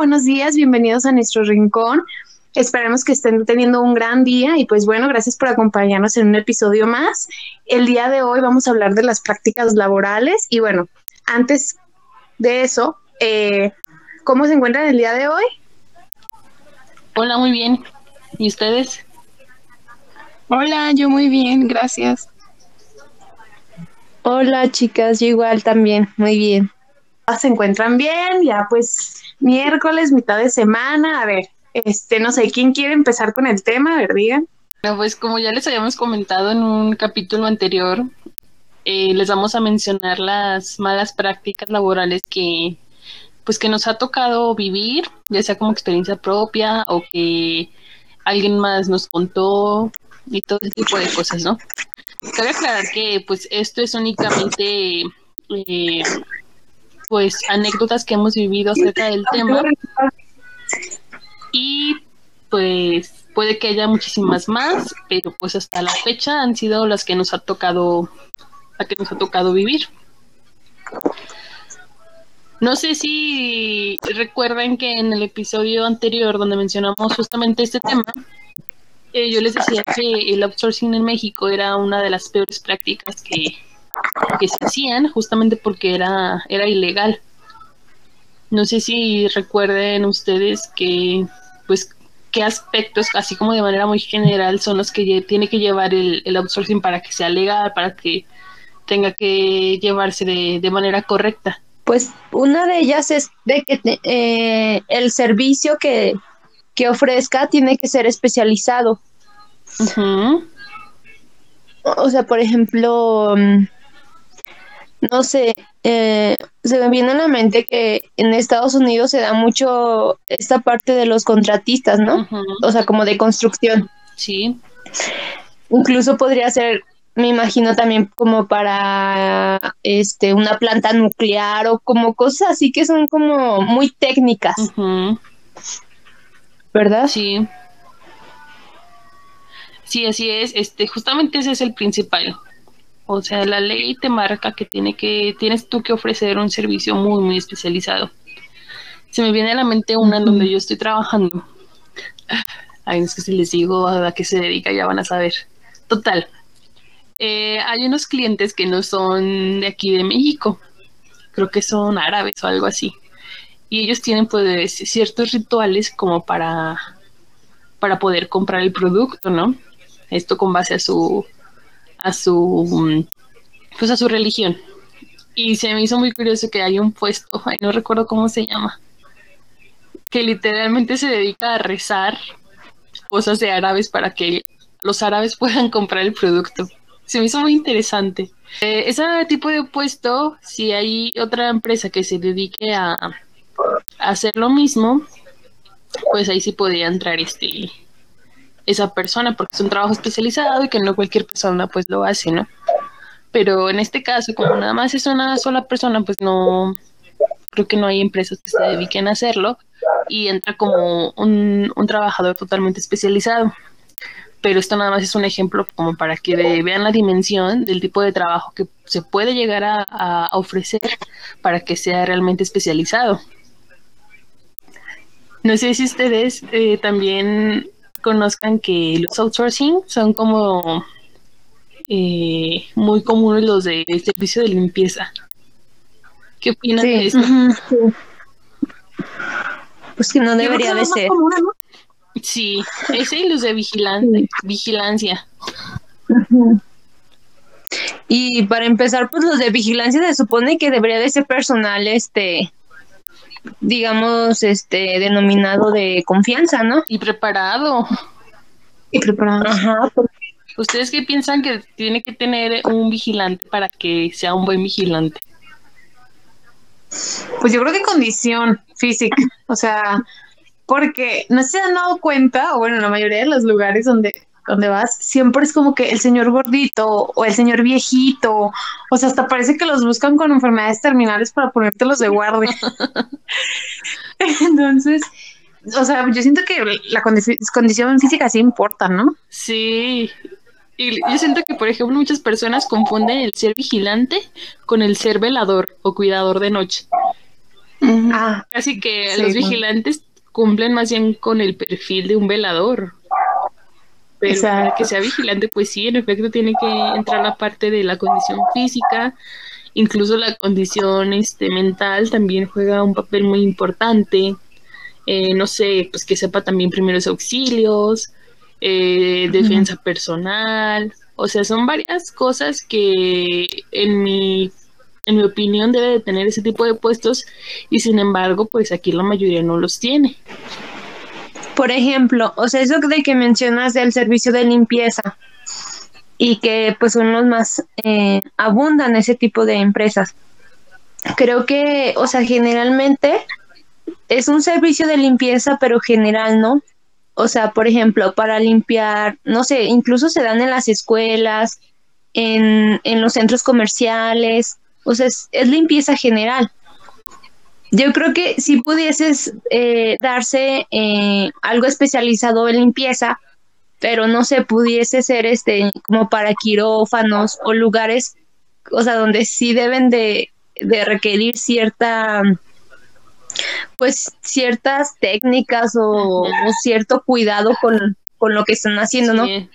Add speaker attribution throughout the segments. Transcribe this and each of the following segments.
Speaker 1: buenos días, bienvenidos a nuestro rincón. Esperemos que estén teniendo un gran día y pues bueno, gracias por acompañarnos en un episodio más. El día de hoy vamos a hablar de las prácticas laborales y bueno, antes de eso, eh, ¿cómo se encuentran el día de hoy?
Speaker 2: Hola, muy bien. ¿Y ustedes?
Speaker 3: Hola, yo muy bien, gracias.
Speaker 4: Hola chicas, yo igual también, muy bien.
Speaker 1: ¿Se encuentran bien? Ya pues miércoles, mitad de semana, a ver, este, no sé, ¿quién quiere empezar con el tema? A ver, digan.
Speaker 2: pues como ya les habíamos comentado en un capítulo anterior, eh, les vamos a mencionar las malas prácticas laborales que pues que nos ha tocado vivir, ya sea como experiencia propia o que alguien más nos contó y todo ese tipo de cosas, ¿no? Cabe aclarar que pues esto es únicamente eh, pues anécdotas que hemos vivido acerca del tema y pues puede que haya muchísimas más, pero pues hasta la fecha han sido las que nos ha tocado, a que nos ha tocado vivir. No sé si recuerdan que en el episodio anterior donde mencionamos justamente este tema, eh, yo les decía que el outsourcing en México era una de las peores prácticas que, que se hacían justamente porque era, era ilegal. No sé si recuerden ustedes que pues qué aspectos, así como de manera muy general, son los que tiene que llevar el, outsourcing para que sea legal, para que tenga que llevarse de, manera correcta.
Speaker 4: Pues una de ellas es de que eh, el servicio que, que, ofrezca tiene que ser especializado. O sea, por ejemplo, mm, no sé, eh, se me viene a la mente que en Estados Unidos se da mucho esta parte de los contratistas, ¿no? O sea, como de construcción.
Speaker 2: Sí.
Speaker 4: Incluso podría ser, me imagino también como para este una planta nuclear o como cosas así que son como muy técnicas. ¿Verdad?
Speaker 2: Sí. Sí, así es. Este, justamente ese es el principal. O sea, la ley te marca que tiene que tienes tú que ofrecer un servicio muy muy especializado. Se me viene a la mente una en donde yo estoy trabajando. Ay, es que si les digo a qué se dedica ya van a saber. Total. Eh, hay unos clientes que no son de aquí de México. Creo que son árabes o algo así. Y ellos tienen pues ciertos rituales como para para poder comprar el producto, ¿no? Esto con base a su a su pues a su religión. Y se me hizo muy curioso que hay un puesto, no recuerdo cómo se llama, que literalmente se dedica a rezar cosas de árabes para que los árabes puedan comprar el producto. Se me hizo muy interesante. Eh, ese tipo de puesto, si hay otra empresa que se dedique a, a, hacer lo mismo, pues ahí sí podría entrar este esa persona porque es un trabajo especializado y que no cualquier persona pues lo hace, ¿no? Pero en este caso, como nada más es una sola persona, pues no, creo que no hay empresas que se dediquen a hacerlo y entra como un, trabajador totalmente especializado. Pero esto nada más es un ejemplo como para que vean la dimensión del tipo de trabajo que se puede llegar a, ofrecer para que sea realmente especializado. No sé si ustedes eh, también conozcan que los outsourcing son como eh, muy comunes los de servicio de limpieza. ¿Qué opinas de eso?
Speaker 4: Pues que no debería de ser.
Speaker 2: Sí, ese y los de vigilancia. vigilancia.
Speaker 4: Y para empezar, pues los de vigilancia se supone que debería de ser personal, este, digamos, este, denominado de confianza, ¿no?
Speaker 2: Y preparado.
Speaker 4: Y preparado. Ajá.
Speaker 2: ¿Ustedes qué piensan que tiene que tener un vigilante para que sea un buen vigilante?
Speaker 1: Pues yo creo que condición física, o sea, porque no se han dado cuenta, o bueno, la mayoría de los lugares donde donde vas, siempre es como que el señor gordito o el señor viejito, o sea, hasta parece que los buscan con enfermedades terminales para ponértelos de guardia. Entonces, o sea, yo siento que la condición física sí importa, ¿no?
Speaker 2: Sí. Y yo siento que, por ejemplo, muchas personas confunden el ser vigilante con el ser velador o cuidador de noche.
Speaker 1: Ah,
Speaker 2: Así que
Speaker 1: Sí,
Speaker 2: los vigilantes cumplen más bien con el perfil de un velador. Pero para que sea vigilante, pues sí, en efecto tiene que entrar la parte de la condición física, incluso la condición este, mental también juega un papel muy importante. Eh, no sé, pues que sepa también primeros auxilios, eh, defensa personal, o sea, son varias cosas que en mi, en mi opinión debe de tener ese tipo de puestos y sin embargo, pues aquí la mayoría no los tiene.
Speaker 4: Por ejemplo, o sea, eso de que mencionas del servicio de limpieza y que pues son los más eh, abundan ese tipo de empresas. Creo que, o sea, generalmente es un servicio de limpieza, pero general, ¿no? O sea, por ejemplo, para limpiar, no sé, incluso se dan en las escuelas, en, en los centros comerciales, o sea, es, es limpieza general. Yo creo que si pudieses eh, darse eh, algo especializado en limpieza, pero no se pudiese ser este como para quirófanos o lugares, o sea, donde sí deben de, de requerir cierta, pues ciertas técnicas o, o cierto cuidado con, con lo que están haciendo, ¿no?
Speaker 2: Sí.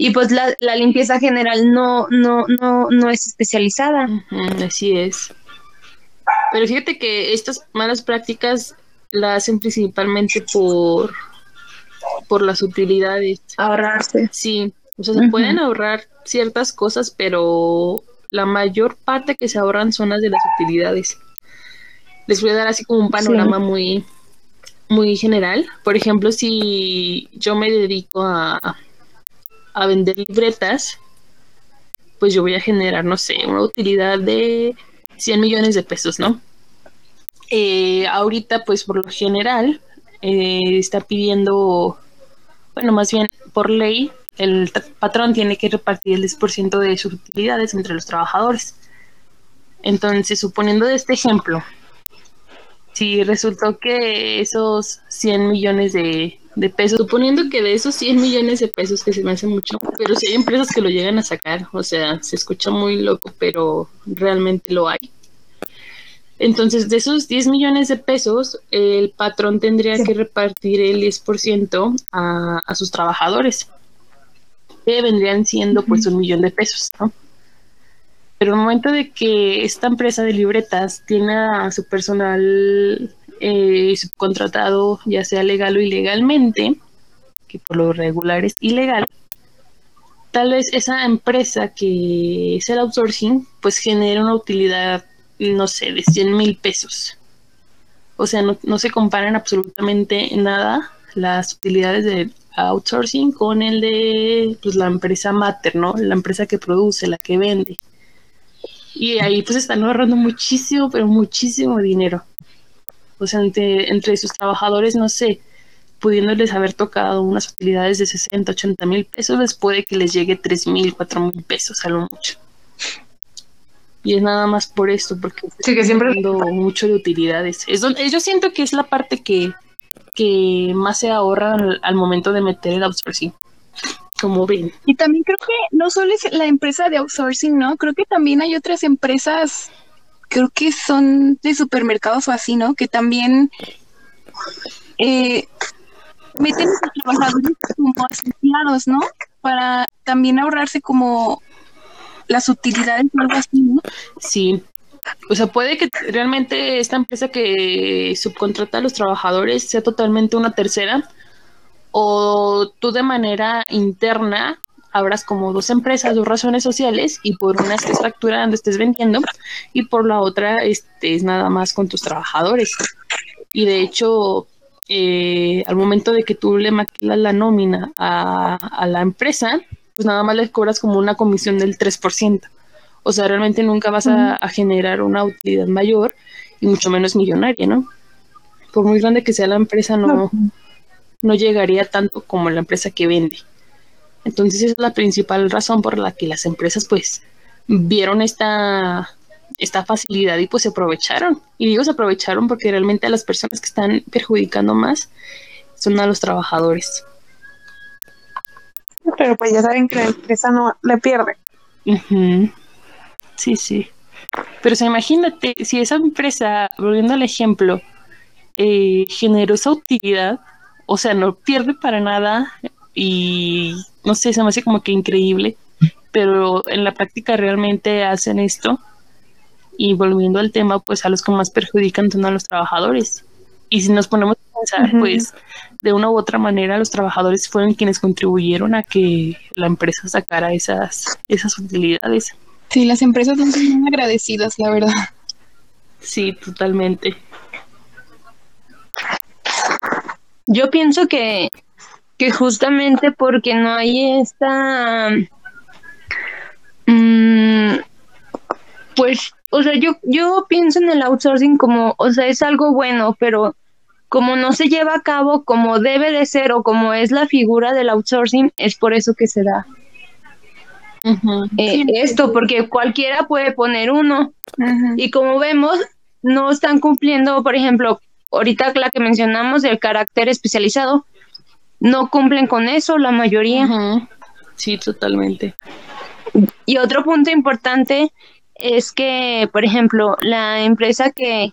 Speaker 4: Y pues la, la limpieza general no, no, no, no es especializada.
Speaker 2: Así es. Pero fíjate que estas malas prácticas la hacen principalmente por, por las utilidades.
Speaker 4: Ahorrarse.
Speaker 2: Sí, o sea, se pueden ahorrar ciertas cosas, pero la mayor parte que se ahorran son las de las utilidades. Les voy a dar así como un panorama muy, muy general. Por ejemplo, si yo me dedico a, a vender libretas, pues yo voy a generar, no sé, una utilidad de 100 millones de pesos, ¿no? Eh, ahorita, pues por lo general, eh, está pidiendo, bueno, más bien por ley, el patrón tiene que repartir el 10% de sus utilidades entre los trabajadores. Entonces, suponiendo de este ejemplo, si resultó que esos 100 millones de, de pesos, suponiendo que de esos 100 millones de pesos, que se me hace mucho, pero si hay empresas que lo llegan a sacar, o sea, se escucha muy loco, pero realmente lo hay. Entonces, de esos 10 millones de pesos, el patrón tendría
Speaker 1: Sí.
Speaker 2: que repartir el 10% a, a sus trabajadores, que vendrían siendo pues un millón de pesos, ¿no? Pero el momento de que esta empresa de libretas tiene a su personal eh, subcontratado, ya sea legal o ilegalmente, que por lo regular es ilegal, tal vez esa empresa que es el outsourcing, pues genera una utilidad, no sé, de 100 mil pesos. O sea, no, no se comparan absolutamente nada las utilidades de outsourcing con el de pues, la empresa mater, ¿no? La empresa que produce, la que vende. Y ahí pues están ahorrando muchísimo, pero muchísimo dinero. O sea, entre, entre sus trabajadores, no sé, pudiéndoles haber tocado unas utilidades de 60, 80 mil pesos, les puede que les llegue 3 mil, 4 mil pesos a lo mucho. Y es nada más por esto, porque
Speaker 1: Sí, que siempre-
Speaker 2: mucho de utilidades. Es donde, yo siento que es la parte que, que más se ahorra al, al momento de meter el outsourcing. Como ven.
Speaker 3: Y también creo que no solo es la empresa de outsourcing, ¿no? Creo que también hay otras empresas, creo que son de supermercados o así, ¿no? Que también eh, meten a sus trabajadores como asociados, ¿no? Para también ahorrarse como las utilidades o algo así, ¿no?
Speaker 2: Sí. O sea, puede que realmente esta empresa que subcontrata a los trabajadores sea totalmente una tercera o tú de manera interna abras como dos empresas, dos razones sociales y por una estés facturando, estés vendiendo y por la otra estés nada más con tus trabajadores. Y de hecho, eh, al momento de que tú le maquilas la nómina a, a la empresa, pues nada más le cobras como una comisión del 3%. O sea, realmente nunca vas a, a generar una utilidad mayor y mucho menos millonaria, ¿no? Por muy grande que sea la empresa, no, no llegaría tanto como la empresa que vende. Entonces es la principal razón por la que las empresas pues vieron esta, esta facilidad y pues se aprovecharon. Y digo se aprovecharon porque realmente a las personas que están perjudicando más son a los trabajadores.
Speaker 1: Pero pues ya saben que la empresa no le pierde.
Speaker 2: Sí, sí. Pero o imagínate, si esa empresa, volviendo al ejemplo, eh, generó esa utilidad, o sea, no pierde para nada y no sé, se me hace como que increíble, pero en la práctica realmente hacen esto. Y volviendo al tema, pues a los que más perjudican son a los trabajadores. Y si nos ponemos a pensar, pues de una u otra manera los trabajadores fueron quienes contribuyeron a que la empresa sacara esas, esas utilidades.
Speaker 3: Sí, las empresas son muy agradecidas, la verdad.
Speaker 2: Sí, totalmente.
Speaker 4: Yo pienso que, que justamente porque no hay esta... Mm, pues, o sea, yo, yo pienso en el outsourcing como, o sea, es algo bueno, pero como no se lleva a cabo como debe de ser o como es la figura del outsourcing, es por eso que se da. Eh, esto, porque cualquiera puede poner uno. Y como vemos, no están cumpliendo, por ejemplo, ahorita la que mencionamos del carácter especializado, no cumplen con eso la mayoría.
Speaker 2: Sí, totalmente.
Speaker 4: Y otro punto importante es que, por ejemplo, la empresa que,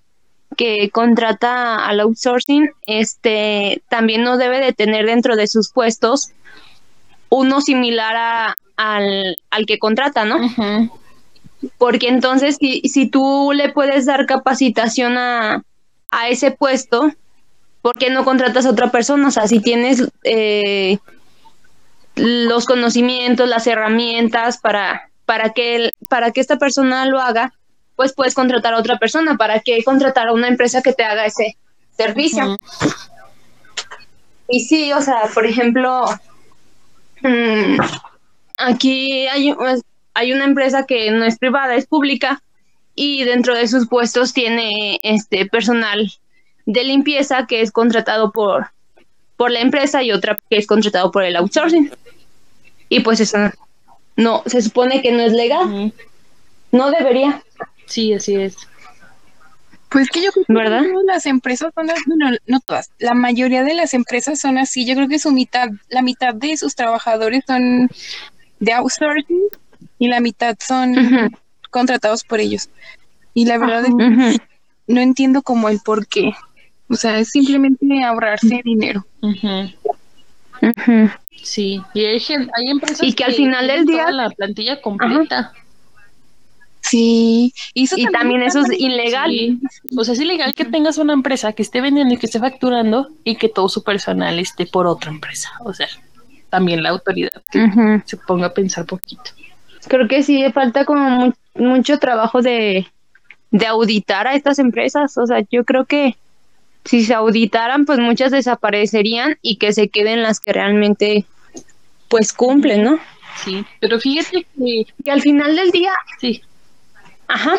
Speaker 4: que contrata al outsourcing, este, también no debe de tener dentro de sus puestos uno similar a, al, al que contrata, ¿no? Porque entonces, si, si tú le puedes dar capacitación a, a ese puesto, ¿por qué no contratas a otra persona? O sea, si tienes eh, los conocimientos, las herramientas para, para, que, para que esta persona lo haga, pues puedes contratar a otra persona. ¿Para qué contratar a una empresa que te haga ese servicio? Y sí, o sea, por ejemplo, mm, aquí hay, hay una empresa que no es privada, es pública, y dentro de sus puestos tiene este personal de limpieza que es contratado por, por la empresa y otra que es contratado por el outsourcing. Y pues eso no, se supone que no es legal. No debería.
Speaker 2: Sí, así es.
Speaker 3: Pues que yo creo que ¿verdad? las empresas son no todas, la mayoría de las empresas son así. Yo creo que su mitad, la mitad de sus trabajadores son de outsourcing y la mitad son contratados por ellos. Y la verdad es no entiendo como el por qué. O sea, es simplemente ahorrarse dinero.
Speaker 2: Sí, y hay, hay empresas
Speaker 4: y que, al final del día
Speaker 2: la plantilla completa.
Speaker 3: Sí,
Speaker 4: y, también, eso es ilegal.
Speaker 2: O sea, es ilegal que tengas una empresa que esté vendiendo y que esté facturando y que todo su personal esté por otra empresa. O sea, también la autoridad que se ponga a pensar poquito.
Speaker 4: Creo que sí, falta como mucho trabajo de, de auditar a estas empresas. O sea, yo creo que si se auditaran, pues muchas desaparecerían y que se queden las que realmente pues cumplen, ¿no?
Speaker 2: Sí, pero fíjate que,
Speaker 4: que al final del día,
Speaker 2: sí,
Speaker 4: Ajá.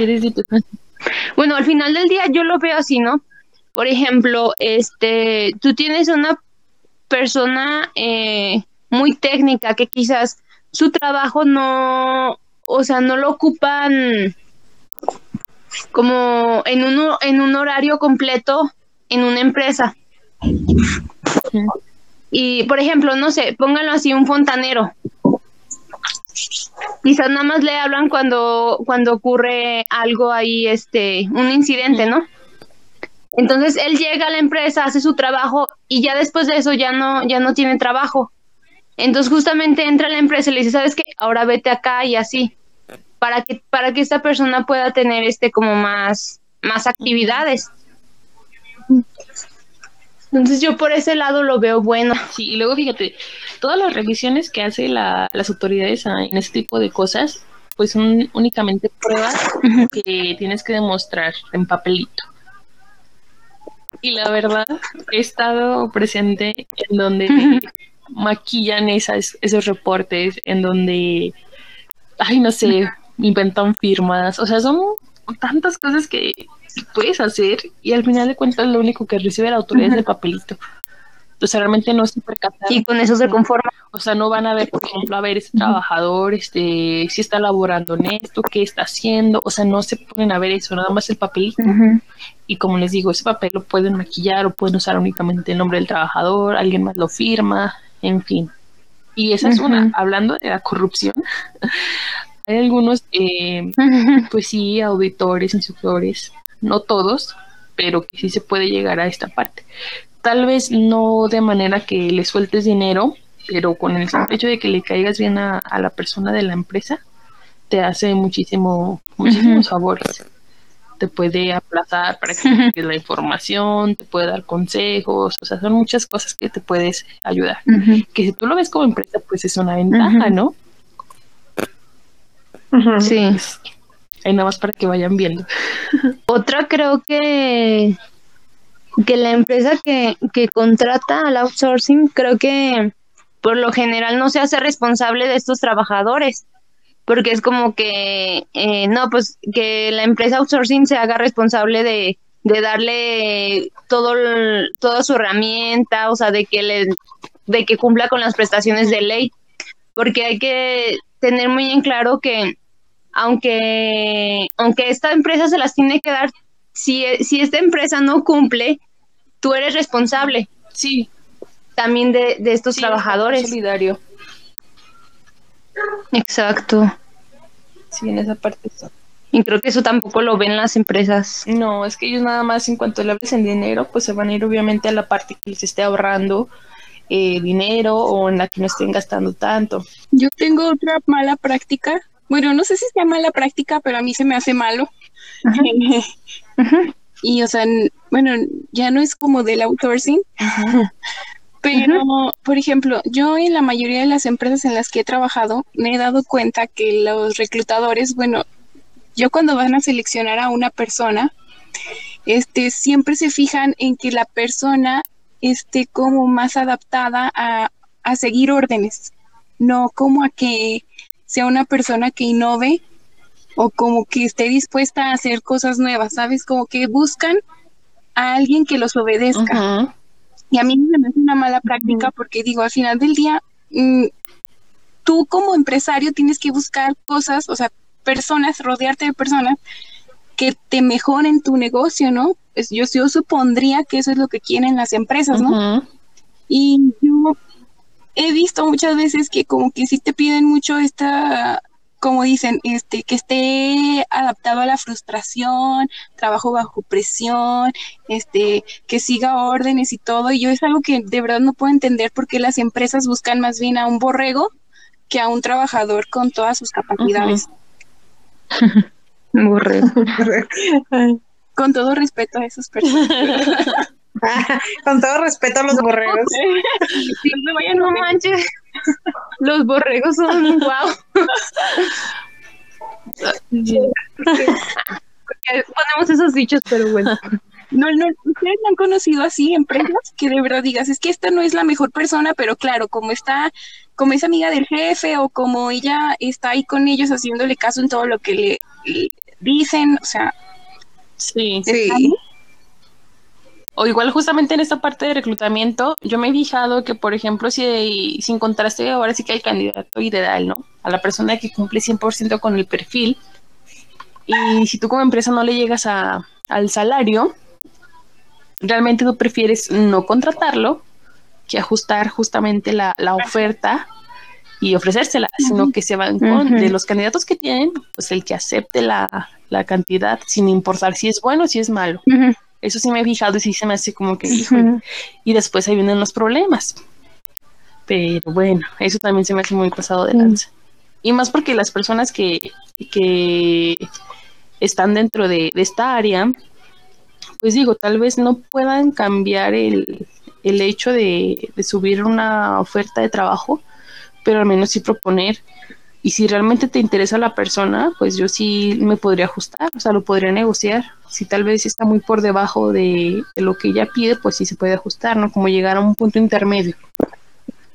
Speaker 4: Bueno, al final del día yo lo veo así, ¿no? Por ejemplo, este, tú tienes una persona eh, muy técnica que quizás su trabajo no, o sea, no lo ocupan como en un, en un horario completo en una empresa. Y, por ejemplo, no sé, pónganlo así, un fontanero quizás nada más le hablan cuando, cuando ocurre algo ahí, este, un incidente, ¿no? Entonces él llega a la empresa, hace su trabajo y ya después de eso ya no, ya no tiene trabajo. Entonces justamente entra la empresa y le dice, ¿sabes qué? Ahora vete acá y así, para que, para que esta persona pueda tener este como más, más actividades. Entonces yo por ese lado lo veo bueno.
Speaker 2: Sí, y luego fíjate, todas las revisiones que hace la, las autoridades en este tipo de cosas, pues son únicamente pruebas que tienes que demostrar en papelito. Y la verdad, he estado presente en donde maquillan esas, esos reportes, en donde, ay, no sé, inventan firmas, o sea, son tantas cosas que puedes hacer y al final de cuentas lo único que recibe la autoridad es el papelito. Entonces realmente no se percatan.
Speaker 4: Y con eso se conforma.
Speaker 2: O sea, no van a ver, por ejemplo, a ver este trabajador, este, si está laborando en esto, qué está haciendo. O sea, no se ponen a ver eso, nada más el papelito. Y como les digo, ese papel lo pueden maquillar o pueden usar únicamente el nombre del trabajador, alguien más lo firma, en fin. Y esa es una, hablando de la corrupción, Hay algunos, eh, pues sí, auditores, instructores, no todos, pero que sí se puede llegar a esta parte. Tal vez no de manera que le sueltes dinero, pero con el simple hecho de que le caigas bien a, la persona de la empresa, te hace muchísimo, muchísimos favores. Te puede aplazar para que te la información, te puede dar consejos, o sea, son muchas cosas que te puedes ayudar. Que si tú lo ves como empresa, pues es una ventaja, ¿no?
Speaker 4: Sí.
Speaker 2: Ahí nada más para que vayan viendo.
Speaker 4: Otra creo que que la empresa que, que contrata al outsourcing creo que por lo general no se hace responsable de estos trabajadores porque es como que eh, no pues que la empresa outsourcing se haga responsable de, de darle todo toda su herramienta o sea de que le de que cumpla con las prestaciones de ley porque hay que tener muy en claro que aunque, aunque esta empresa se las tiene que dar, si, si esta empresa no cumple, tú eres responsable.
Speaker 2: Sí.
Speaker 4: También de, de estos trabajadores.
Speaker 2: Solidario.
Speaker 4: Exacto.
Speaker 2: Sí, en esa parte.
Speaker 4: Y creo que eso tampoco lo ven las empresas.
Speaker 2: No, es que ellos nada más en cuanto le hables en dinero, pues se van a ir obviamente a la parte que les esté ahorrando eh, dinero o en la que no estén gastando tanto.
Speaker 3: Yo tengo otra mala práctica bueno, no sé si sea mala práctica, pero a mí se me hace malo. Y, o sea, bueno, ya no es como del outsourcing, pero, por ejemplo, yo en la mayoría de las empresas en las que he trabajado me he dado cuenta que los reclutadores, bueno, yo cuando van a seleccionar a una persona, este, siempre se fijan en que la persona esté como más adaptada a, a seguir órdenes, no como a que sea una persona que innove o como que esté dispuesta a hacer cosas nuevas, ¿sabes? Como que buscan a alguien que los obedezca. Y a mí me parece una mala práctica porque digo, al final del día, mm, tú como empresario tienes que buscar cosas, o sea, personas, rodearte de personas que te mejoren tu negocio, ¿no? Pues yo, yo supondría que eso es lo que quieren las empresas, ¿no? Y yo he visto muchas veces que como que sí te piden mucho esta, como dicen, este, que esté adaptado a la frustración, trabajo bajo presión, este, que siga órdenes y todo. Y yo es algo que de verdad no puedo entender porque las empresas buscan más bien a un borrego que a un trabajador con todas sus capacidades.
Speaker 4: borrego.
Speaker 3: con todo respeto a esas personas.
Speaker 1: Con todo respeto a los borregos.
Speaker 4: no manches. Los borregos son guau. Ponemos esos dichos, pero bueno.
Speaker 3: No, no, ustedes han conocido así empresas que de verdad digas, es que esta no es la mejor persona, pero claro, como está, como es amiga del jefe o como ella está ahí con ellos haciéndole caso en todo lo que le, dicen, o sea.
Speaker 2: Sí, sí. O igual justamente en esta parte de reclutamiento, yo me he fijado que, por ejemplo, si, si encontraste ahora sí que hay candidato ideal, ¿no? A la persona que cumple 100% con el perfil. Y si tú como empresa no le llegas a, al salario, realmente tú prefieres no contratarlo que ajustar justamente la, la oferta y ofrecérsela, sino que se van con de los candidatos que tienen, pues el que acepte la, la cantidad sin importar si es bueno o si es malo. Eso sí me he fijado y sí se me hace como que, y después ahí vienen los problemas. Pero bueno, eso también se me hace muy pasado de lanza. Y más porque las personas que, que están dentro de, esta área, pues digo, tal vez no puedan cambiar el, el hecho de, de, subir una oferta de trabajo, pero al menos sí proponer y si realmente te interesa la persona, pues yo sí me podría ajustar, o sea, lo podría negociar. Si tal vez está muy por debajo de, lo que ella pide, pues sí se puede ajustar, ¿no? Como llegar a un punto intermedio.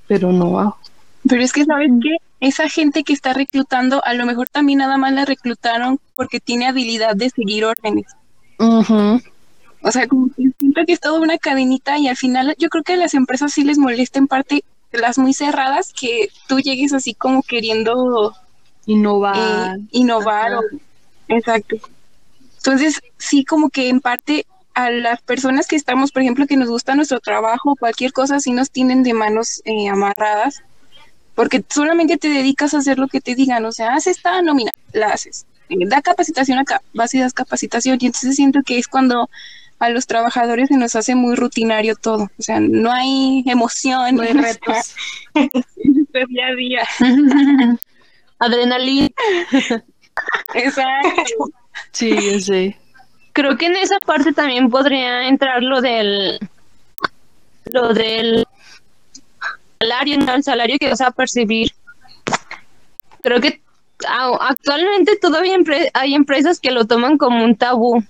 Speaker 2: Pero no.
Speaker 3: Pero es que, ¿sabes qué? Esa gente que está reclutando, a lo mejor también nada más la reclutaron porque tiene habilidad de seguir órdenes. O sea, como que siento que es toda una cadenita y al final yo creo que a las empresas sí les molesta en parte las muy cerradas que tú llegues así como queriendo
Speaker 2: innovar.
Speaker 3: Eh, innovar. exacto. Entonces, sí, como que en parte a las personas que estamos, por ejemplo, que nos gusta nuestro trabajo, cualquier cosa, sí nos tienen de manos eh, amarradas, porque solamente te dedicas a hacer lo que te digan, o sea, haz esta nómina, la haces, da capacitación acá, vas y das capacitación, y entonces siento que es cuando a los trabajadores se nos hace muy rutinario todo, o sea, no hay emoción,
Speaker 2: no hay retos.
Speaker 3: día a día.
Speaker 4: Adrenalina.
Speaker 3: Exacto.
Speaker 2: Sí, sí.
Speaker 4: Creo que en esa parte también podría entrar lo del lo del salario, ¿no? el salario que vas a percibir. Creo que actualmente todavía hay empresas que lo toman como un tabú.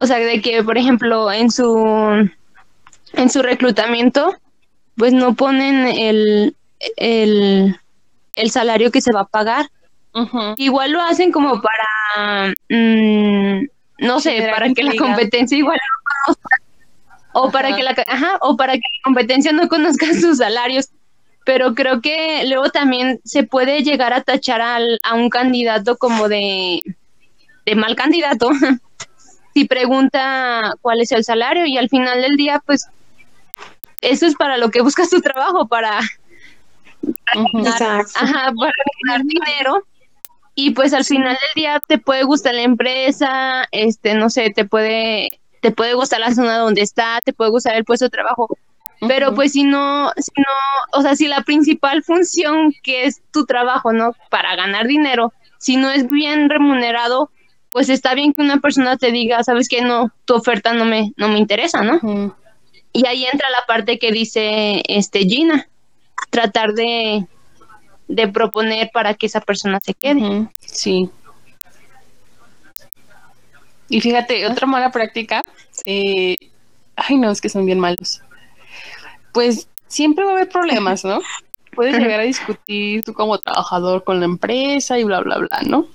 Speaker 4: O sea, de que, por ejemplo, en su en su reclutamiento, pues no ponen el, el, el salario que se va a pagar. Igual lo hacen como para, mm, no sé, para que la competencia igual no o para que la ajá, o para que la competencia no conozca sus salarios. Pero creo que luego también se puede llegar a tachar al, a un candidato como de, de mal candidato si pregunta cuál es el salario y al final del día, pues eso es para lo que buscas tu trabajo, para, ajá, para ganar dinero. Y pues al final del día te puede gustar la empresa, este, no sé, te puede te puede gustar la zona donde está, te puede gustar el puesto de trabajo, pero pues si no, si no, o sea, si la principal función que es tu trabajo, ¿no? Para ganar dinero, si no es bien remunerado, pues está bien que una persona te diga, sabes que no, tu oferta no me, no me interesa, ¿no? Y ahí entra la parte que dice este Gina, tratar de, de proponer para que esa persona se quede.
Speaker 2: Sí. Y fíjate, otra mala práctica, eh, ay no, es que son bien malos. Pues siempre va a haber problemas, ¿no? Puedes llegar a discutir tú como trabajador con la empresa y bla, bla, bla, ¿no?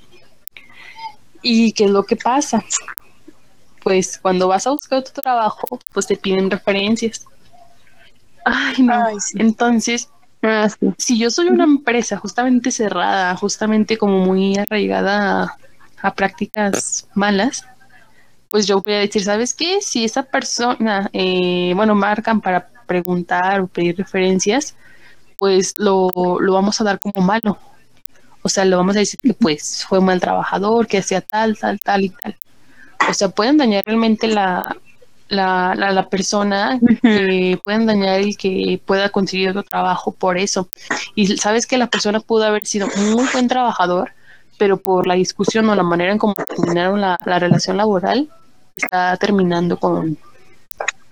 Speaker 2: ¿Y qué es lo que pasa? Pues cuando vas a buscar tu trabajo, pues te piden referencias. Ay, no. Entonces, ah, si yo soy una empresa justamente cerrada, justamente como muy arraigada a prácticas malas, pues yo voy a decir, ¿sabes qué? Si esa persona, eh, bueno, marcan para preguntar o pedir referencias, pues lo, lo vamos a dar como malo. O sea, lo vamos a decir que pues fue mal trabajador, que hacía tal, tal, tal y tal. O sea, pueden dañar realmente la, la, la, persona, pueden dañar el que pueda conseguir otro trabajo por eso. Y sabes que la persona pudo haber sido muy buen trabajador, pero por la discusión o la manera en cómo terminaron la, la relación laboral, está terminando con,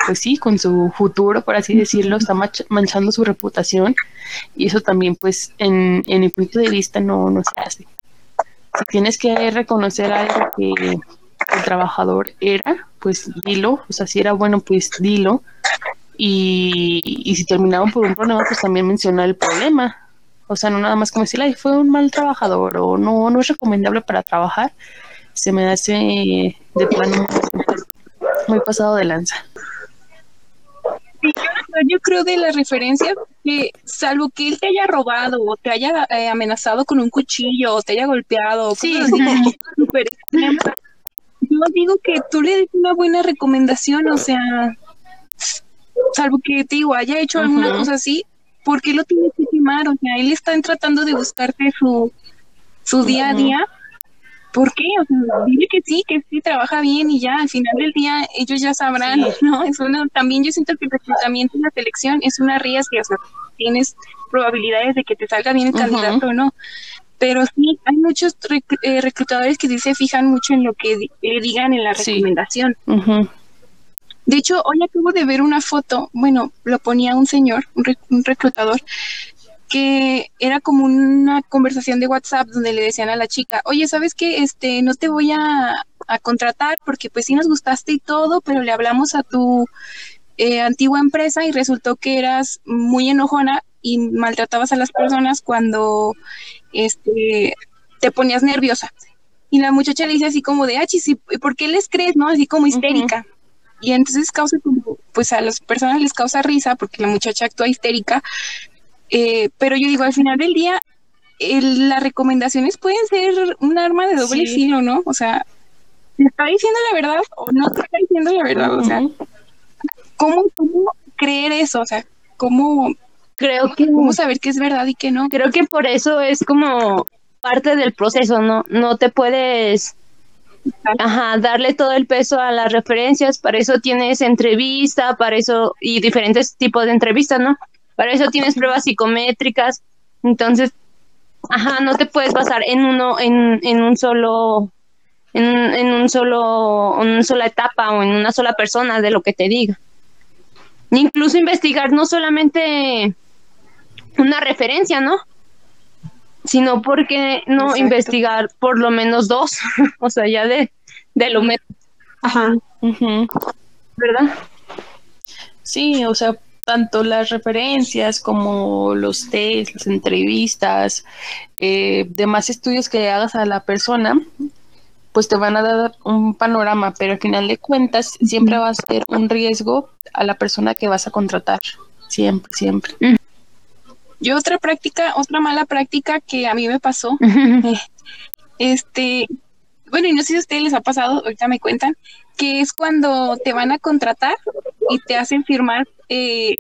Speaker 2: pues sí, con su futuro, por así decirlo, está manchando su reputación y eso también, pues, en, en mi punto de vista no, no se hace. Si tienes que reconocer algo que el trabajador era, pues dilo, o sea, si era bueno, pues dilo. Y, y si terminaban por un problema, pues también menciona el problema. O sea, no nada más como decir, ay, fue un mal trabajador o no, no es recomendable para trabajar, se me hace de plano muy pasado de lanza.
Speaker 3: Creo de la referencia que salvo que él te haya robado o te haya eh, amenazado con un cuchillo o te haya golpeado, sí. yo digo que tú le des una buena recomendación, o sea, salvo que te digo, haya hecho alguna cosa así, ¿por qué lo tienes que quemar? O sea, él está tratando de buscarte su, su día a día ¿por qué? O sea, dile que sí, que sí, trabaja bien y ya, al final del día ellos ya sabrán, ¿no? Es una, también yo siento que el reclutamiento y la selección es una riesgo, o sea, tienes probabilidades de que te salga bien el candidato o no. Pero sí, hay muchos eh, reclutadores que sí se fijan mucho en lo que le digan en la recomendación. De hecho, hoy acabo de ver una foto, bueno, lo ponía un señor, un reclutador, que era como una conversación de WhatsApp donde le decían a la chica, oye, ¿sabes qué? Este, no te voy a, contratar porque pues sí nos gustaste y todo, pero le hablamos a tu eh, antigua empresa y resultó que eras muy enojona y maltratabas a las personas cuando este, te ponías nerviosa. Y la muchacha le dice así como de, ah, ¿y por qué les crees, no? Así como histérica. Y entonces causa como, pues a las personas les causa risa porque la muchacha actúa histérica, eh, pero yo digo, al final del día, las recomendaciones pueden ser un arma de doble filo, ¿no? O sea, ¿te está diciendo la verdad o no te está diciendo la verdad? O sea, ¿cómo, ¿cómo creer eso? O sea, ¿cómo
Speaker 4: Creo que
Speaker 3: ¿Cómo saber qué es verdad y qué no?
Speaker 4: creo que por eso es como parte del proceso, no no te puedes ajá, darle todo el peso a las referencias, para eso tienes entrevista, para eso y diferentes tipos de entrevistas, ¿no? Para eso tienes pruebas psicométricas. Entonces, ajá, no te puedes basar en uno en, en un solo en, un- en un solo en una sola etapa o en una sola persona de lo que te diga. Incluso investigar no solamente una referencia, ¿no? Sino porque no
Speaker 3: Exacto.
Speaker 4: investigar por lo menos dos, o sea, ya de, de lo menos,
Speaker 1: Ajá.
Speaker 2: Ujú.
Speaker 4: ¿verdad?
Speaker 2: Sí, o sea, tanto las referencias como los test, las entrevistas, eh, demás estudios que hagas a la persona, pues te van a dar un panorama, pero al final de cuentas siempre va a ser un riesgo a la persona que vas a contratar. Siempre, siempre.
Speaker 3: Yo otra práctica, otra mala práctica que a mí me pasó, este, bueno, y no sé si a ustedes les ha pasado, ahorita me cuentan, que es cuando te van a contratar y te hacen firmar eh,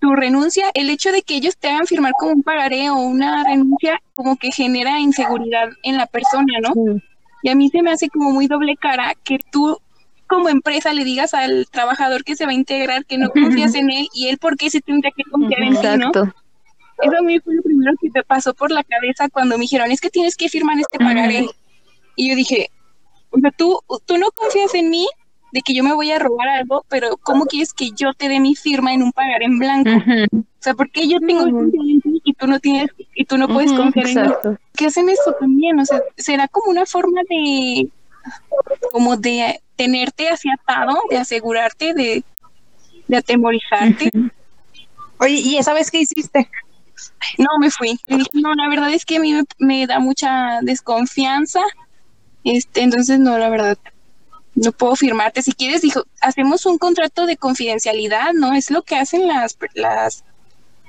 Speaker 3: tu renuncia, el hecho de que ellos te hagan firmar como un pagaré o una renuncia, como que genera inseguridad en la persona, ¿no? Y a mí se me hace como muy doble cara que tú como empresa le digas al trabajador que se va a integrar que no confías en él y él por qué se tendría que confiar en ti, ¿no? Eso a mí fue lo primero que me pasó por la cabeza cuando me dijeron, es que tienes que firmar este pagaré. Y yo dije, o sea, tú, tú no confías en mí de que yo me voy a robar algo, pero ¿cómo quieres que yo te dé mi firma en un pagaré en blanco? O sea, ¿por qué yo tengo y tú no tienes, y tú no puedes
Speaker 2: Ujú,
Speaker 3: confiar en mí? ¿Qué hacen eso también? O sea, será como una forma de, como de tenerte así atado, de asegurarte, de, de atemorizarte.
Speaker 1: Oye, ¿y esa vez qué hiciste?
Speaker 3: No, me fui. No, la verdad es que a mí me, me da mucha desconfianza. Este, entonces, no, la verdad, no puedo firmarte. Si quieres, dijo, hacemos un contrato de confidencialidad, ¿no? Es lo que hacen las, las,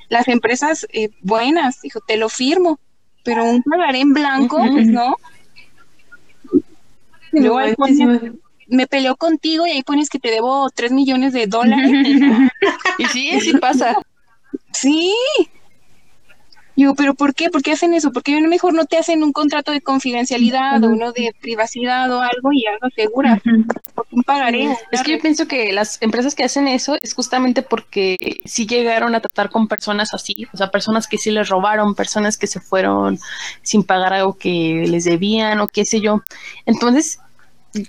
Speaker 3: las empresas eh, buenas. Dijo, te lo firmo, pero un pagaré en blanco, pues no. Luego ahí pones,
Speaker 1: me-
Speaker 3: peleó contigo y ahí pones que te debo tres millones de dólares.
Speaker 2: Y sí, sí pasa.
Speaker 3: Sí. Digo, pero ¿por qué? ¿Por qué hacen eso? Porque mejor no te hacen un contrato de confidencialidad o uno de privacidad o algo y algo segura. Porque un pagaré.
Speaker 2: Es que yo pienso que las empresas que hacen eso es justamente porque sí llegaron a tratar con personas así, o sea, personas que sí les robaron, personas que se fueron sin pagar algo que les debían o qué sé yo. Entonces,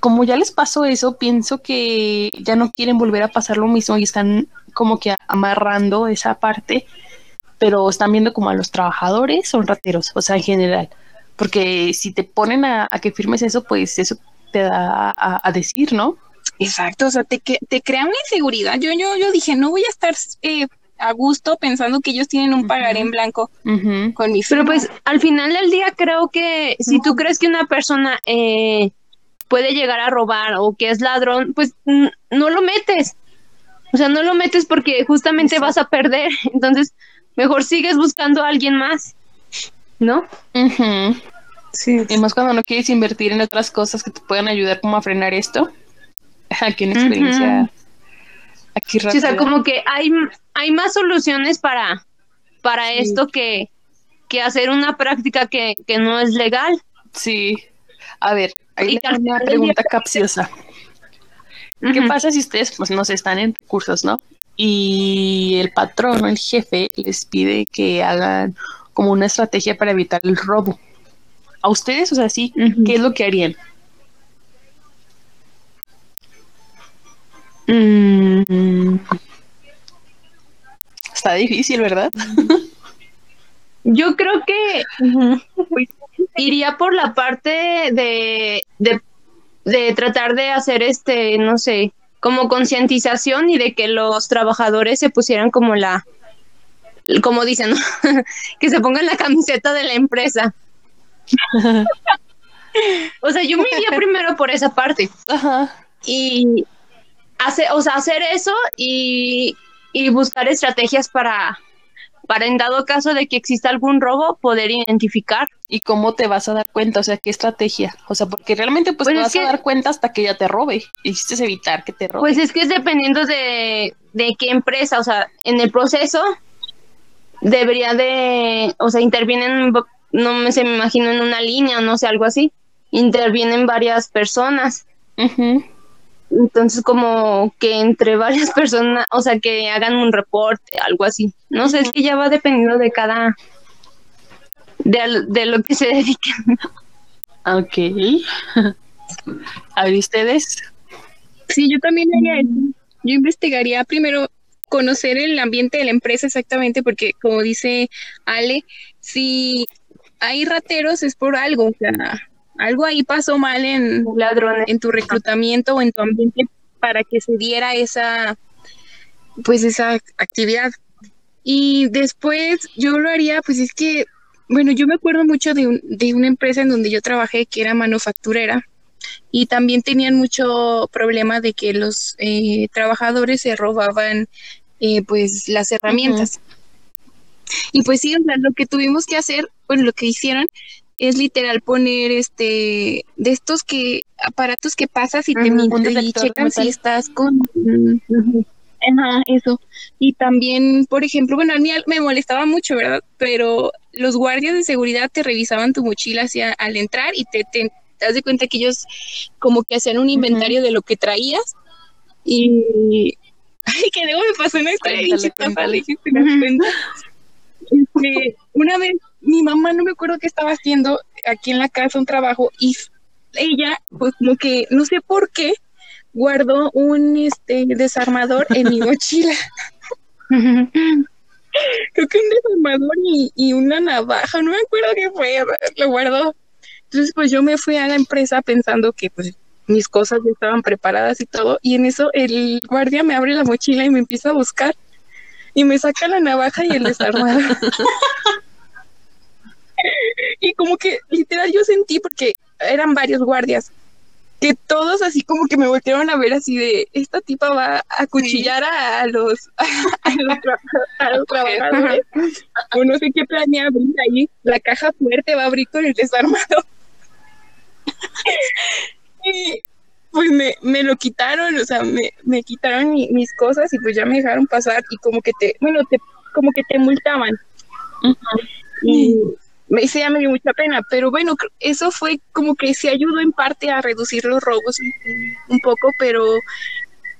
Speaker 2: como ya les pasó eso, pienso que ya no quieren volver a pasar lo mismo y están como que amarrando esa parte, pero están viendo como a los trabajadores son rateros, o sea, en general. Porque si te ponen a, a que firmes eso, pues eso te da a, a decir, ¿no?
Speaker 3: Exacto, o sea, te, que- te crea una inseguridad. Yo, yo, yo dije, no voy a estar eh, a gusto pensando que ellos tienen un pagaré en blanco
Speaker 2: Ujú.
Speaker 3: con mi
Speaker 4: Pero
Speaker 3: firma.
Speaker 4: pues al final del día creo que si tú crees que una persona eh, puede llegar a robar o que es ladrón, pues no lo metes. O sea, no lo metes porque justamente vas a perder. Entonces, mejor sigues buscando a alguien más. ¿No?
Speaker 1: Sí.
Speaker 2: Y más cuando no quieres invertir en otras cosas que te puedan ayudar como a frenar esto. Aquí una experiencia aquí
Speaker 4: Sí, o sea,
Speaker 2: rápida.
Speaker 4: como que hay, hay más soluciones para, para esto que, que hacer una práctica que, que no es legal.
Speaker 2: Sí. A ver, ahí
Speaker 4: Y
Speaker 2: le
Speaker 4: que al
Speaker 2: tengo una pregunta capciosa. ¿Qué pasa si ustedes pues no se están en cursos, no? Y el patrón el jefe les pide que hagan como una estrategia para evitar el robo. A ustedes, o sea, sí. ¿qué es lo que harían?
Speaker 4: Mm,
Speaker 2: Está difícil, ¿verdad?
Speaker 4: Yo creo que iría por la parte de, de, de tratar de hacer este, no sé, como concientización y de que los trabajadores se pusieran como la, como dicen, ¿no? que se pongan la camiseta de la empresa. o sea, yo me iría primero por esa parte
Speaker 2: Ajá.
Speaker 4: y hacer, o sea, hacer eso y, y buscar estrategias para, para en dado caso de que exista algún robo, poder identificar.
Speaker 2: ¿Y cómo te vas a dar cuenta? O sea, ¿qué estrategia? O sea, porque realmente pues
Speaker 4: Pues
Speaker 2: te vas
Speaker 4: que-
Speaker 2: a dar cuenta hasta que ella te robe. Y hiciste evitar que te robe.
Speaker 4: Pues es que es dependiendo de, de qué empresa, o sea, en el proceso, debería de, o sea, intervienen, no me, se me imagino en una línea no sé, algo así, intervienen varias personas. Entonces, como que entre varias personas, o sea, que hagan un reporte, algo así. No sé, es que ya va dependiendo de cada, de, de lo que se dediquen.
Speaker 2: Ok. A ver, ustedes.
Speaker 3: Sí, yo también haría eso. Yo investigaría primero conocer el ambiente de la empresa exactamente, porque como dice Ale, si hay rateros es por algo, o sea, algo ahí pasó mal en, en tu reclutamiento o en tu ambiente para que se diera esa, pues esa actividad. Y después yo lo haría, pues es que, bueno, yo me acuerdo mucho de, de una empresa en donde yo trabajé que era manufacturera y también tenían mucho problema de que los eh, trabajadores se robaban eh, pues las herramientas. Y pues sí, lo que tuvimos que hacer, bueno, lo que hicieron es literal poner este de estos que aparatos que pasas y te, y checan si estás con Ajá, eso. Y también, por ejemplo, bueno, a mí me molestaba mucho, ¿verdad? Pero los guardias de seguridad te revisaban tu mochila hacia al entrar y te, te, das de cuenta que ellos como que hacían un inventario de lo que traías y ay que luego me pasó una historia bien este, una vez mi mamá no me acuerdo qué estaba haciendo aquí en la casa un trabajo y ella pues como que no sé por qué guardó un este desarmador en mi mochila creo que un desarmador y, y, una navaja no me acuerdo qué fue lo guardó entonces, pues yo me fui a la empresa pensando que pues mis cosas ya estaban preparadas y todo, y en eso el guardia me abre la mochila y me empieza a buscar y me saca la navaja y el desarmador. y como que literal yo sentí porque eran varios guardias que todos así como que me voltearon a ver así de esta tipa va a cuchillar a, los a los, trabajadores o no sé qué planea abrir ahí la caja fuerte va a abrir con el desarmador y pues me, me, lo quitaron, o sea, me, me quitaron mis cosas y pues ya me dejaron pasar y como que te, bueno, te, como que te multaban. Y me hice ya me dio mucha pena, pero bueno, eso fue como que se ayudó en parte a reducir los robos un, poco, pero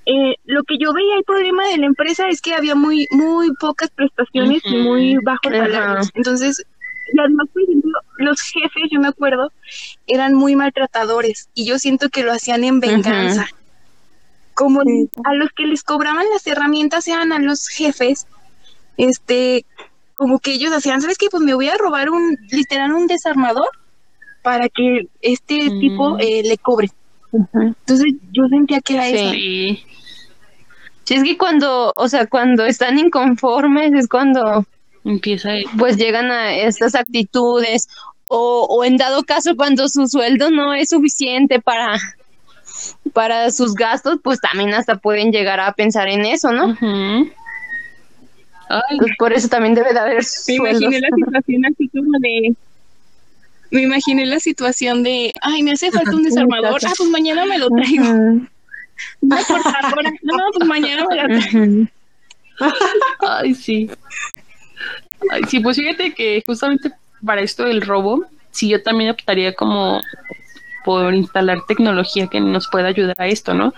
Speaker 3: eh, lo que yo veía el problema de la empresa es que había muy muy pocas prestaciones y muy bajos salarios. Entonces, y además, por ejemplo, los jefes, yo me acuerdo, eran muy maltratadores y yo siento que lo hacían en venganza. Como a los que les cobraban las herramientas eran a los jefes, este, como que ellos hacían, ¿sabes qué? Pues me voy a robar un, literal, un desarmador para que este tipo mm. eh, le cobre. Entonces yo sentía que era eso. Sí,
Speaker 4: es que cuando, o sea, cuando están inconformes es cuando
Speaker 2: empieza
Speaker 4: pues llegan a estas actitudes o, o en dado caso cuando su sueldo no es suficiente para para sus gastos pues también hasta pueden llegar a pensar en eso no pues por eso también debe de haber
Speaker 3: me imaginé la situación así como de me imaginé la situación de ay me hace falta un desarmador. ah pues mañana me lo traigo no por favor no pues mañana me lo traigo.
Speaker 2: Ay sí. Sí, pues fíjate que justamente para esto del robo, sí yo también optaría como por instalar tecnología que nos pueda ayudar a esto, ¿no?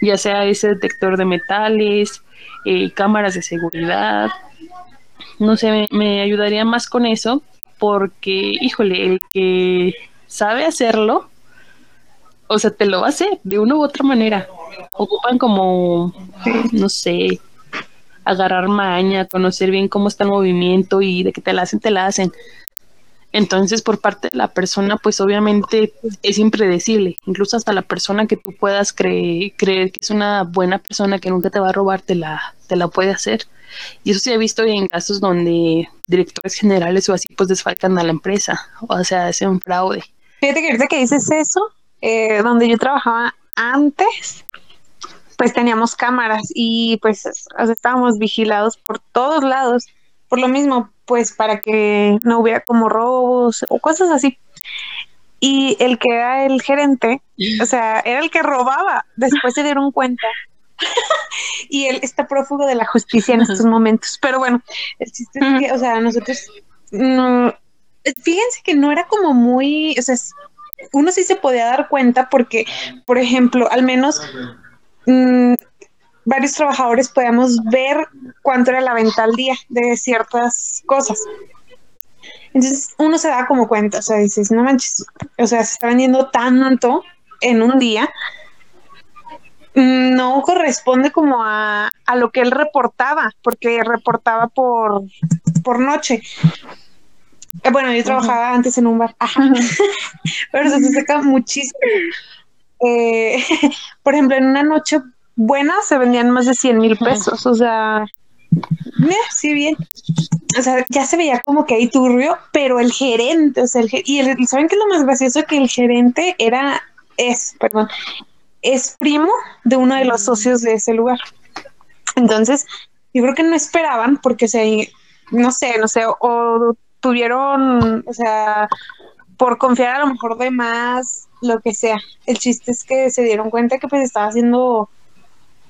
Speaker 2: Ya sea ese detector de metales, eh, cámaras de seguridad, no sé, me, ayudaría más con eso porque, híjole, el que sabe hacerlo, o sea, te lo va a hacer de una u otra manera. Ocupan como, no sé, agarrar maña, conocer bien cómo está el movimiento y de que te la hacen, te la hacen. Entonces, por parte de la persona, pues obviamente es impredecible. Incluso hasta la persona que tú puedas creer, creer que es una buena persona que nunca te va a robar, te la, te la puede hacer. Y eso sí he visto en casos donde directores generales o así, pues desfalcan a la empresa. O sea, hacen fraude.
Speaker 1: Fíjate que ahorita que dices eso, eh, donde yo trabajaba antes, pues teníamos cámaras y pues estábamos vigilados por todos lados. Por lo mismo, pues para que no hubiera como robos o cosas así. Y el que era el gerente, o sea, era el que robaba. Después se dieron cuenta y él está prófugo de la justicia en estos momentos. Pero bueno, el chiste es que, o sea, nosotros, no, fíjense que no era como muy, o sea, uno sí se podía dar cuenta porque, por ejemplo, al menos mm, varios trabajadores podíamos ver cuánto era la venta al día de ciertas cosas. Entonces uno se da como cuenta, o sea, dices, no manches, o sea, se está vendiendo tanto en un día, no corresponde como a, a lo que él reportaba, porque reportaba por, por noche. Eh, bueno, yo trabajaba antes en un bar, pero se saca muchísimo. Eh, por ejemplo, en una noche buena se vendían más de 100 mil pesos, o sea, sí, bien. O sea, ya se veía como que ahí turbio, pero el gerente, o sea, el, y el, ¿saben qué es lo más gracioso? Que el gerente era, es, perdón, es primo de uno de los socios de ese lugar. Entonces, yo creo que no esperaban porque se, no sé, no sé, o tuvieron, o sea, por confiar a lo mejor de más, lo que sea. El chiste es que se dieron cuenta que pues estaba haciendo,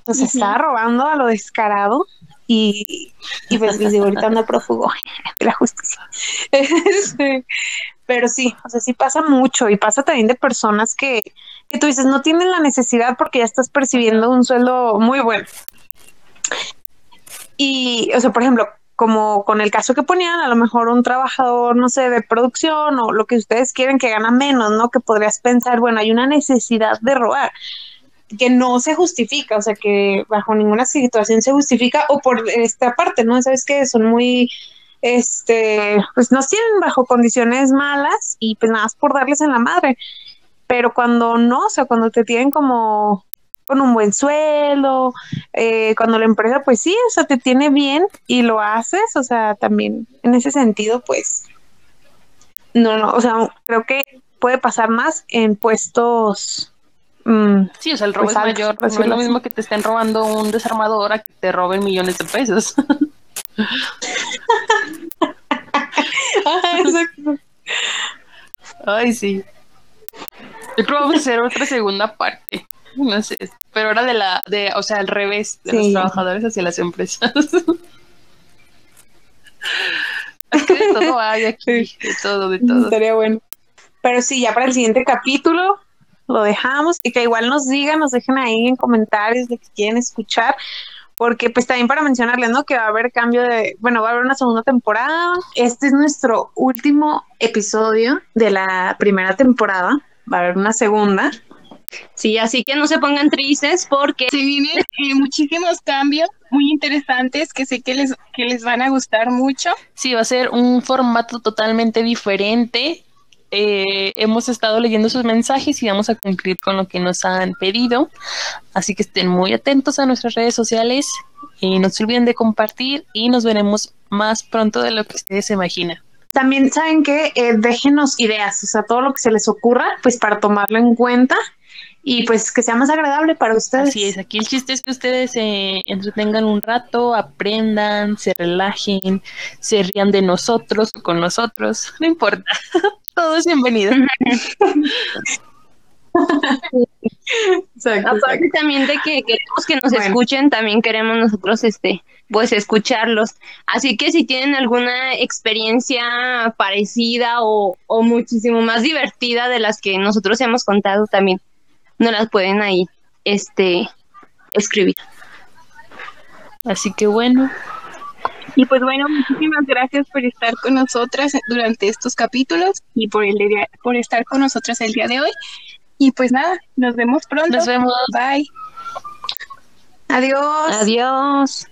Speaker 1: pues estaba robando a lo descarado y, y pues desde ahorita anda prófugo de la justicia. Este, pero sí, o sea, sí pasa mucho y pasa también de personas que, que tú dices no tienen la necesidad porque ya estás percibiendo un sueldo muy bueno. Y, o sea, por ejemplo, como con el caso que ponían, a lo mejor un trabajador, no sé, de producción o lo que ustedes quieren que gana menos, ¿no? Que podrías pensar, bueno, hay una necesidad de robar que no se justifica, o sea, que bajo ninguna situación se justifica o por esta parte, ¿no? Sabes que son muy, este, pues nos tienen bajo condiciones malas y pues nada más por darles en la madre, pero cuando no, o sea, cuando te tienen como con un buen sueldo, eh, cuando la empresa pues sí, o sea, te tiene bien y lo haces, o sea, también en ese sentido pues, no, no, o sea, creo que puede pasar más en puestos
Speaker 2: Mm, sí, o sea, el robo pues es mayor. No es lo mismo que te estén robando un desarmador a que te roben millones de pesos. Ay, sí. Yo creo que vamos a hacer otra segunda parte. No sé, pero ahora de la, de, o sea, al revés, de los trabajadores hacia las empresas. es que de todo hay aquí, de todo, de todo.
Speaker 1: Estaría bueno. Pero sí, ya para el siguiente capítulo lo dejamos y que igual nos digan, nos dejen ahí en comentarios de que quieren escuchar, porque pues también para mencionarles, ¿no? Que va a haber cambio de, bueno, va a haber una segunda temporada. Este es nuestro último episodio de la primera temporada, va a haber una segunda.
Speaker 4: Sí, así que no se pongan tristes porque
Speaker 3: se vienen eh, muchísimos cambios muy interesantes que sé que les, que les van a gustar mucho.
Speaker 2: Sí, va a ser un formato totalmente diferente eh, hemos estado leyendo sus mensajes y vamos a cumplir con lo que nos han pedido. Así que estén muy atentos a nuestras redes sociales y no se olviden de compartir y nos veremos más pronto de lo que ustedes se imaginan.
Speaker 1: También saben que eh, déjenos ideas, o sea, todo lo que se les ocurra, pues para tomarlo en cuenta y pues que sea más agradable para ustedes.
Speaker 2: Así es, aquí el chiste es que ustedes se entretengan un rato, aprendan, se relajen, se rían de nosotros o con nosotros, no importa. Todos bienvenidos.
Speaker 4: Aparte también de que queremos que nos escuchen, también queremos nosotros este pues escucharlos. Así que si tienen alguna experiencia parecida o, o muchísimo más divertida de las que nosotros hemos contado también, nos las pueden ahí este escribir.
Speaker 2: Así que bueno,
Speaker 3: y pues bueno, muchísimas gracias por estar con nosotras durante estos capítulos y por, el por estar con nosotras el día de hoy. Y pues nada, nos vemos pronto.
Speaker 2: Nos vemos.
Speaker 3: Bye.
Speaker 1: Adiós.
Speaker 4: Adiós.